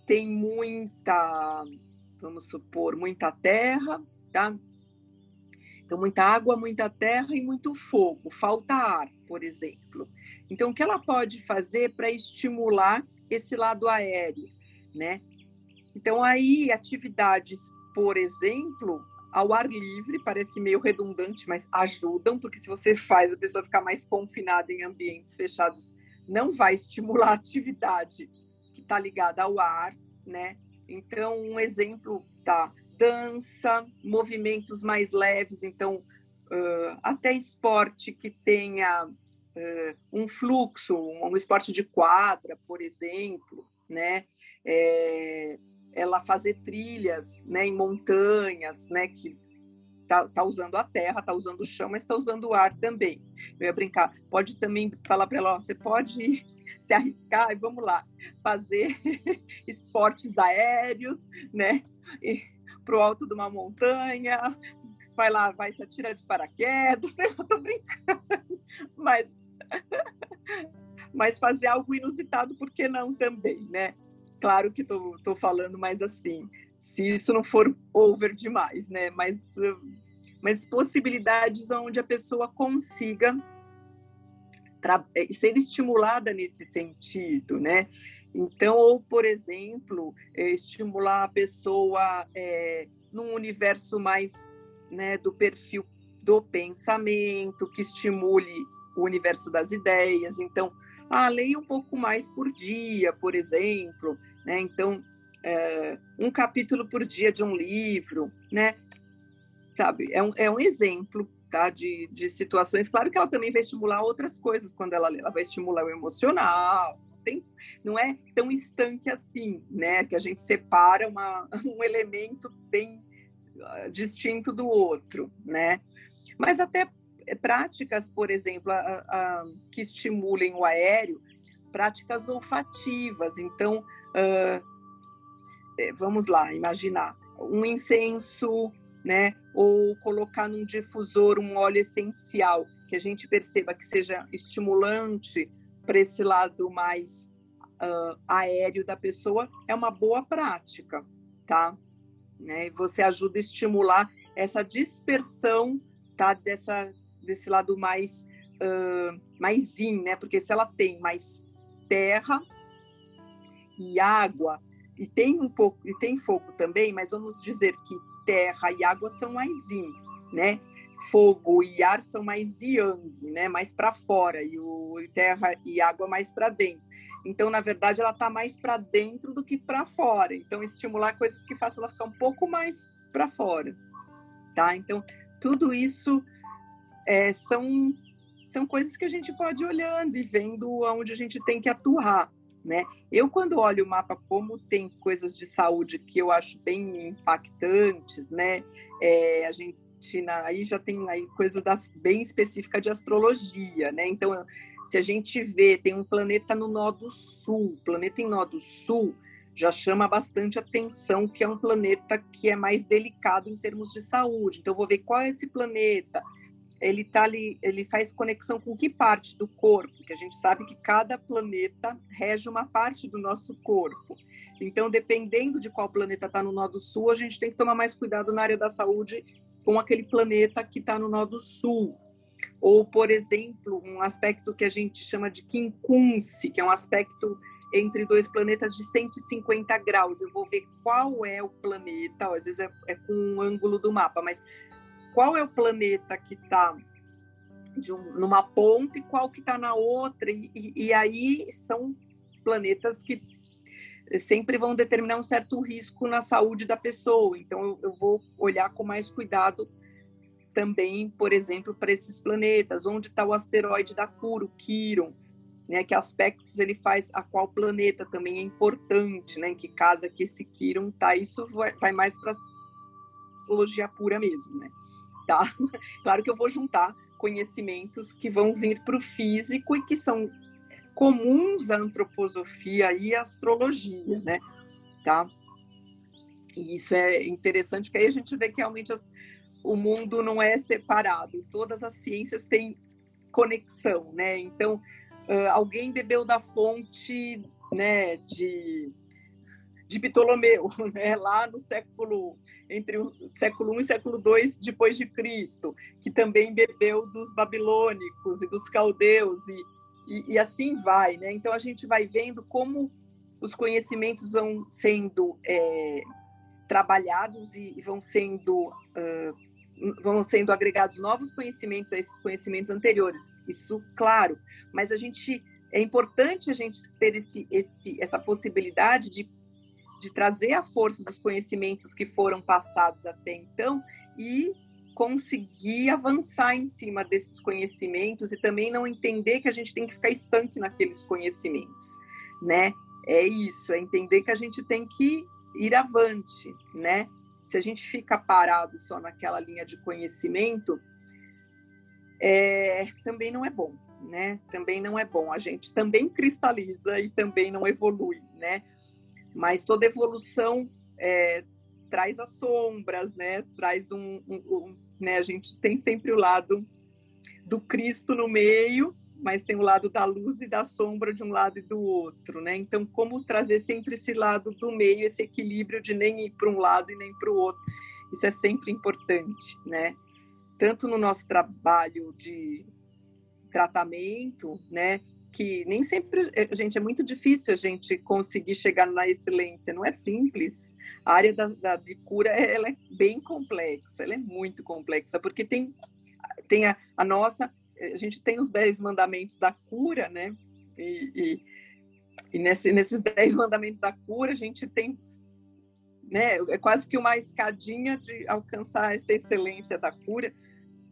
tem muita, vamos supor, muita terra, tá? Então, muita água, muita terra e muito fogo, falta ar, por exemplo. Então, o que ela pode fazer para estimular esse lado aéreo, né? Então, aí, atividades, por exemplo, ao ar livre, parece meio redundante, mas ajudam, porque se você [LAUGHS] faz a pessoa ficar mais confinada em ambientes fechados, não vai estimular a atividade que está ligada ao ar, né? Então, um exemplo, tá? Dança, movimentos mais leves, então uh, até esporte que tenha uh, um fluxo, um, um, esporte de quadra, por exemplo, né? É, ela fazer trilhas, né, em montanhas, né, que tá, tá usando a terra, tá usando o chão, mas está usando o ar também. Eu ia brincar, pode também falar para ela, ó, você pode [LAUGHS] se arriscar e vamos lá fazer [LAUGHS] esportes aéreos, né? E, para o alto de uma montanha, vai lá, vai se atirar de paraquedas, [LAUGHS] eu tô brincando, mas, mas fazer algo inusitado, por que não também, né? Claro que tô, tô falando mais assim, se isso não for over demais, né? Mas, mas possibilidades onde a pessoa consiga ser estimulada nesse sentido, né? Então, ou, por exemplo, é, estimular a pessoa é, num universo mais né, do perfil do pensamento, que estimule o universo das ideias. Então, ah, leia um pouco mais por dia, por exemplo. Né? Então, é, um capítulo por dia de um livro, né? Sabe, é um, é um exemplo tá? de, de situações. Claro que ela também vai estimular outras coisas quando ela lê. Ela vai estimular o emocional, não é tão estanque assim, né? Que a gente separa uma, [LAUGHS] um elemento bem uh, distinto do outro, né? Mas até práticas, por exemplo, a, a, que estimulem o aéreo, práticas olfativas. Então, uh, vamos lá, imaginar um incenso, né? Ou colocar num difusor um óleo essencial que a gente perceba que seja estimulante para esse lado mais uh, aéreo da pessoa é uma boa prática, tá? Né? Você ajuda a estimular essa dispersão, tá? Dessa, desse lado mais uh, mais in, né? Porque se ela tem mais terra e água e tem um pouco e tem fogo também, mas vamos dizer que terra e água são mais yin, né? Fogo e ar são mais yang, né, mais para fora, e o terra e água mais para dentro. Então, na verdade, ela está mais para dentro do que para fora. Então, estimular coisas que façam ela ficar um pouco mais para fora, tá? Então, tudo isso é, são são coisas que a gente pode ir olhando e vendo aonde a gente tem que atuar, né? Eu quando olho o mapa como tem coisas de saúde que eu acho bem impactantes, né? É, a gente aí já tem aí coisa da, bem específica de astrologia, né? Então, se a gente vê, tem um planeta no nó do sul, planeta em nó do sul já chama bastante atenção que é um planeta que é mais delicado em termos de saúde. Então, vou ver qual é esse planeta. ele tá ali, ele faz conexão com que parte do corpo? Que a gente sabe que cada planeta rege uma parte do nosso corpo. Então, dependendo de qual planeta está no nodo sul, a gente tem que tomar mais cuidado na área da saúde com aquele planeta que está no nodo sul. Ou, por exemplo, um aspecto que a gente chama de quincunce, que é um aspecto entre dois planetas de 150 graus. Eu vou ver qual é o planeta, às vezes é, é com um ângulo do mapa, mas qual é o planeta que está um, numa ponta e qual que está na outra. E, e, e, aí são planetas que sempre vão determinar um certo risco na saúde da pessoa. Então eu, eu vou olhar com mais cuidado também, por exemplo, para esses planetas, onde está o asteroide da cura, o Quiron, né, que aspectos ele faz a qual planeta também é importante, né, em que casa que esse Quiron tá, isso vai, vai mais para astrologia pura mesmo, né, tá? [LAUGHS] Claro que eu vou juntar conhecimentos que vão vir para o físico e que são comuns à antroposofia e à astrologia, né, tá? E isso é interessante, que aí a gente vê que realmente as, o mundo não é separado, todas as ciências têm conexão, né? Então, uh, alguém bebeu da fonte né, de, de Ptolomeu, [LAUGHS] né, lá no século entre o século I e século II depois de Cristo, que também bebeu dos babilônicos e dos caldeus e, e, e assim vai, né? Então a gente vai vendo como os conhecimentos vão sendo é, trabalhados e, e, vão sendo uh, vão sendo agregados novos conhecimentos a esses conhecimentos anteriores. Isso, claro, mas a gente é importante a gente ter esse, esse, essa possibilidade de, de trazer a força dos conhecimentos que foram passados até então e conseguir avançar em cima desses conhecimentos e também não entender que a gente tem que ficar estanque naqueles conhecimentos, né? É isso, é entender que a gente tem que ir avante, né? se a gente fica parado só naquela linha de conhecimento, é, também não é bom, né? Também não é bom. A gente também cristaliza e também não evolui, né? Mas toda evolução é, traz as sombras, né? Traz um, um, um, né? A gente tem sempre o lado do Cristo no meio mas tem o lado da luz e da sombra de um lado e do outro, né? Então, como trazer sempre esse lado do meio, esse equilíbrio de nem ir para um lado e nem para o outro, isso é sempre importante, né? Tanto no nosso trabalho de tratamento, né? Que nem sempre, eh, gente, é muito difícil a gente conseguir chegar na excelência, não é simples. A área da, da de cura, [LAUGHS] ela é bem complexa, ela é muito complexa, porque tem, tem a, a nossa a gente tem os dez mandamentos da cura, né? E, e, e nesse, nesses dez mandamentos da cura, a gente tem né, é quase que uma escadinha de alcançar essa excelência da cura,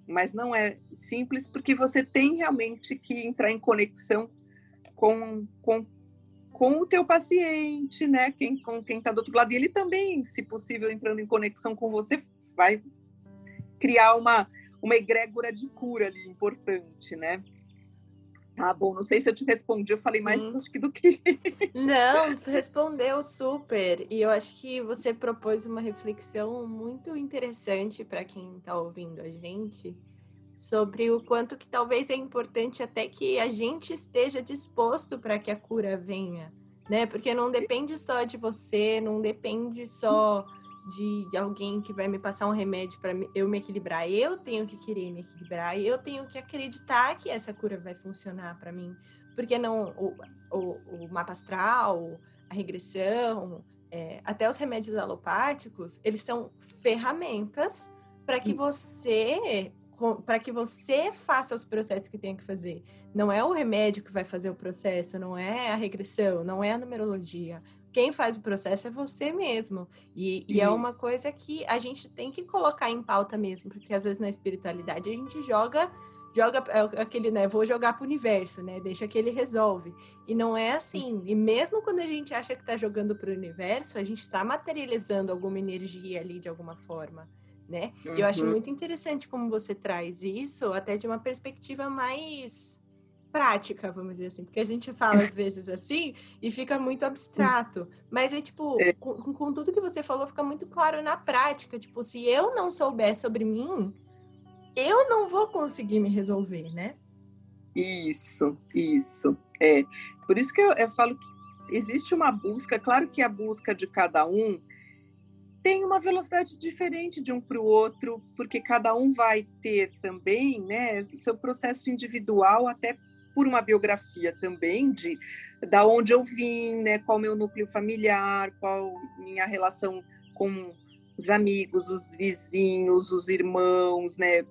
mas não é simples porque você tem realmente que entrar em conexão com, com, com o teu paciente, né, quem, com quem está do outro lado, e ele também, se possível, entrando em conexão com você, vai criar uma, uma egrégora de cura ali importante, né? Ah, bom, não sei se eu te respondi, eu falei mais hum. acho que do que. Não, [LAUGHS] respondeu super. E eu acho que você propôs uma reflexão muito interessante para quem está ouvindo a gente sobre o quanto que talvez é importante até que a gente esteja disposto para que a cura venha, né? Porque não depende só de você, não depende só de, alguém que vai me passar um remédio para eu me equilibrar. Eu tenho que querer me equilibrar, eu tenho que acreditar que essa cura vai funcionar para mim. Porque não o, o, o, mapa astral, a regressão, é, até os remédios alopáticos, eles são ferramentas para que Isso. você para que você faça os processos que tem que fazer. Não é o remédio que vai fazer o processo, não é a regressão, não é a numerologia quem faz o processo é você mesmo. E, e é uma coisa que a gente tem que colocar em pauta mesmo, porque às vezes na espiritualidade a gente joga joga é aquele, né, vou jogar para o universo, né? Deixa que ele resolve. E não é assim. E mesmo quando a gente acha que está jogando para o universo, a gente está materializando alguma energia ali de alguma forma, né? Uhum. Eu acho uhum. muito interessante como você traz isso, até de uma perspectiva mais prática, vamos dizer assim, porque a gente fala às vezes assim e fica muito abstrato, mas é tipo, é. Com, com, tudo que você falou, fica muito claro na prática, tipo, se eu não souber sobre mim, eu não vou conseguir me resolver, né? Isso, isso. É. Por isso que eu, eu falo que existe uma busca, claro que a busca de cada um tem uma velocidade diferente de um para o outro, porque cada um vai ter também, né, seu processo individual, até por uma biografia também de da onde eu vim, né, qual meu núcleo familiar, qual minha relação com os amigos, os vizinhos, os irmãos, né,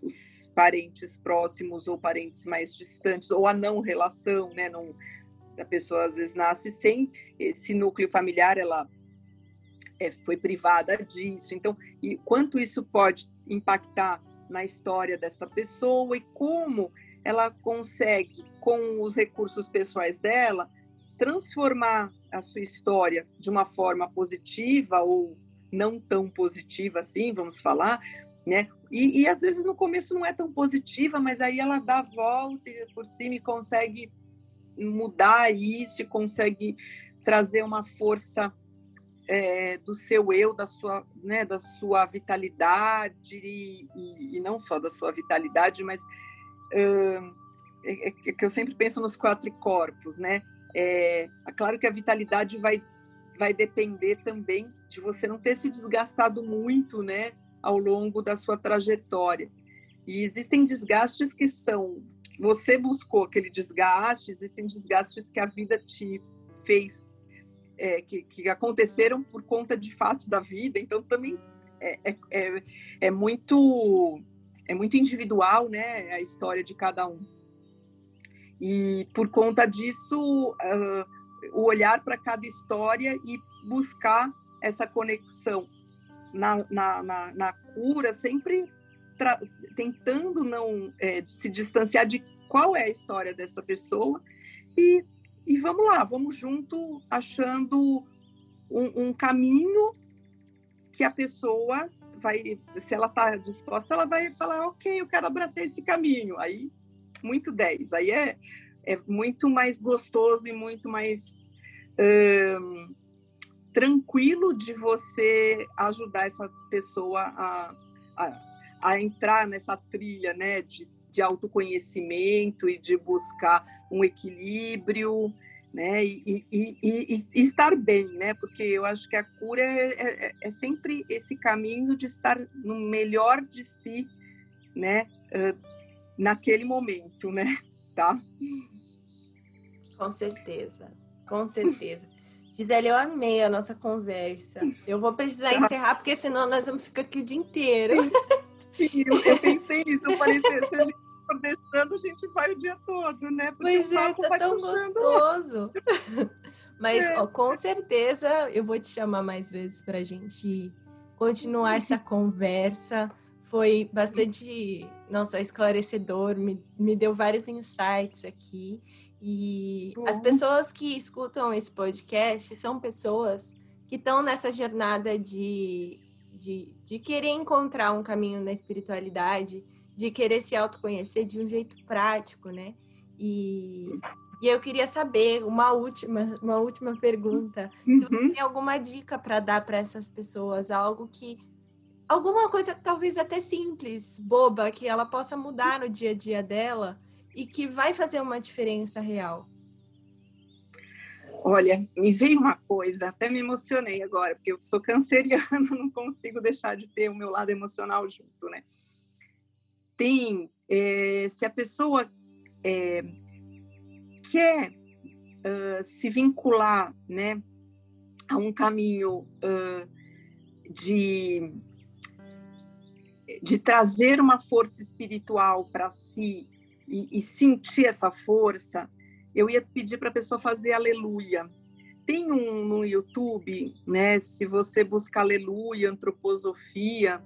os parentes próximos ou parentes mais distantes, ou a não relação, né, não, a pessoa às vezes nasce sem esse núcleo familiar, ela é, foi privada disso. Então, e quanto isso pode impactar na história dessa pessoa e como ela consegue, com os recursos pessoais dela, transformar a sua história de uma forma positiva ou não tão positiva assim, vamos falar, né? E, e às vezes no começo não é tão positiva, mas aí ela dá a volta por cima e consegue mudar isso, consegue trazer uma força é, do seu eu, da sua, né, da sua vitalidade e, e, não só da sua vitalidade, mas uh, é, é, que eu sempre penso nos quatro corpos, né? É, é, claro que a vitalidade vai vai depender também de você não ter se desgastado muito, né, ao longo da sua trajetória. E existem desgastes que são você buscou aquele desgaste, existem desgastes que a vida te fez é, que, que, aconteceram por conta de fatos da vida, então também é, é, é, é, muito é muito individual, né, a história de cada um. E por conta disso, uh, o olhar para cada história e buscar essa conexão na, na, na, na cura, sempre tentando não é, se distanciar de qual é a história dessa pessoa e e vamos lá, vamos junto achando um, um caminho que a pessoa vai, se ela está disposta, ela vai falar, ok, eu quero abraçar esse caminho. Aí, muito 10. Aí é, é muito mais gostoso e muito mais hum, tranquilo de você ajudar essa pessoa a, a, a entrar nessa trilha né, de, de autoconhecimento e de buscar um equilíbrio, né? E, e, e, e, estar bem, né? Porque eu acho que a cura é, é, é, sempre esse caminho de estar no melhor de si, né? Uh, naquele momento, né? Tá? Com certeza, com certeza. [LAUGHS] Gisele, eu amei a nossa conversa. Eu vou precisar tá. encerrar, porque senão nós vamos ficar aqui o dia inteiro. Sim, eu, eu pensei nisso. Eu falei, se a gente for deixando, a gente vai o dia todo, né? Porque pois é, tá tão gostoso. [LAUGHS] Mas, é. ó, com certeza, eu vou te chamar mais vezes para a gente continuar essa [LAUGHS] conversa. Foi bastante, nossa, esclarecedor, me, me deu vários insights aqui. E as pessoas que escutam esse podcast são pessoas que estão nessa jornada de, de, de querer encontrar um caminho na espiritualidade, de querer se autoconhecer de um jeito prático, né? E, e eu queria saber uma última, uma última pergunta. Uhum. Se você uhum. tem alguma dica para dar para essas pessoas, algo que alguma coisa talvez até simples, boba, que ela possa mudar no dia a dia dela e que vai fazer uma diferença real. Olha, me veio uma coisa, até me emocionei agora, porque eu sou canceriana, [LAUGHS] não consigo deixar de ter o meu lado emocional junto, né? Tem, é, se a pessoa é, quer uh, se vincular né, a um caminho uh, de, de trazer uma força espiritual para si e, e, sentir essa força, eu ia pedir para a pessoa fazer aleluia. Tem um no YouTube, né? Se você buscar aleluia, antroposofia,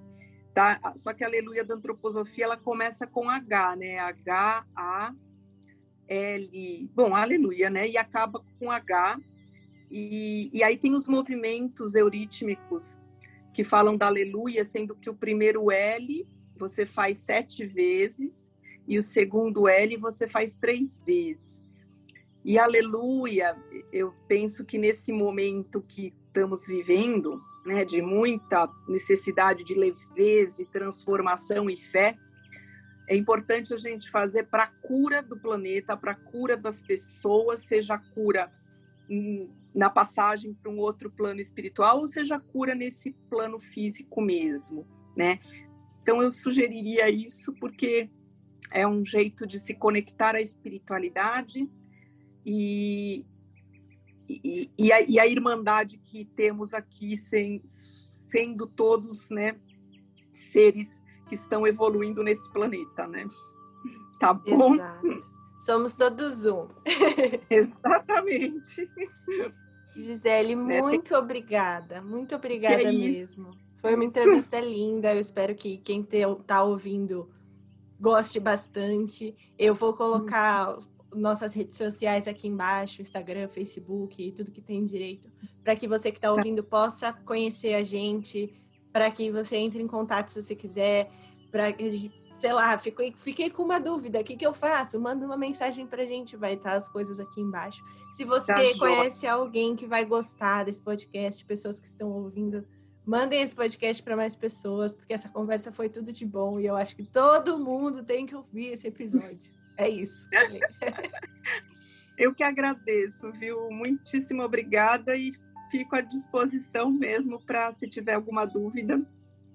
tá? Só que a aleluia da antroposofia ela começa com H, né? H A L, bom, aleluia, né? E acaba com H. E, e aí tem os movimentos eurítmicos que falam da aleluia, sendo que o primeiro L você faz sete vezes e o segundo L você faz três vezes. E aleluia, eu penso que nesse momento que estamos vivendo, né, de muita necessidade de leveza e transformação e fé, é importante a gente fazer para a cura do planeta, para a cura das pessoas, seja a cura na passagem para um outro plano espiritual, ou seja, a cura nesse plano físico mesmo, né? Então eu sugeriria isso porque é um jeito de se conectar à espiritualidade e, e, e, a, e a, irmandade que temos aqui, sem, sendo todos né, seres que estão evoluindo nesse planeta, né? Tá bom? Exato. Somos todos um. [LAUGHS] [LAUGHS] Exatamente. Gisele, né, muito é, obrigada. Muito obrigada é mesmo. Foi uma entrevista linda. Eu espero que quem está ouvindo goste bastante. Eu vou colocar uhum. Nossas redes sociais aqui embaixo, Instagram, Facebook, tudo que tem direito, para que você que está tá. ouvindo possa conhecer a gente, para que você entre em contato se você quiser, para que sei lá, fiquei, fiquei com uma dúvida, o que, que eu faço? Manda uma mensagem pra gente, vai estar as coisas aqui embaixo. Se você tá conhece alguém que vai gostar desse podcast, pessoas que estão ouvindo, mandem esse podcast para mais pessoas, porque essa conversa foi tudo de bom e eu acho que todo mundo tem que ouvir esse episódio. [LAUGHS] É isso. [LAUGHS] eu que agradeço, viu? Muitíssimo obrigada e fico à disposição mesmo para se tiver alguma dúvida,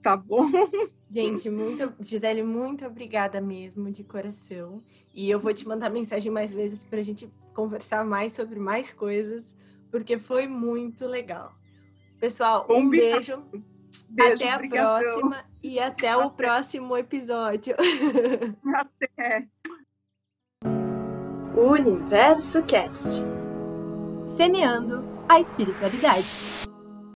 tá bom? [LAUGHS] Gente, muito, Gisele, muito obrigada mesmo, de coração. E eu vou te mandar mensagem mais vezes para a gente conversar mais sobre mais coisas, porque foi muito legal. Pessoal, um beijo. beijo até a próxima e até, até o próximo episódio. [LAUGHS] Até. Universo Cast. Semeando a espiritualidade.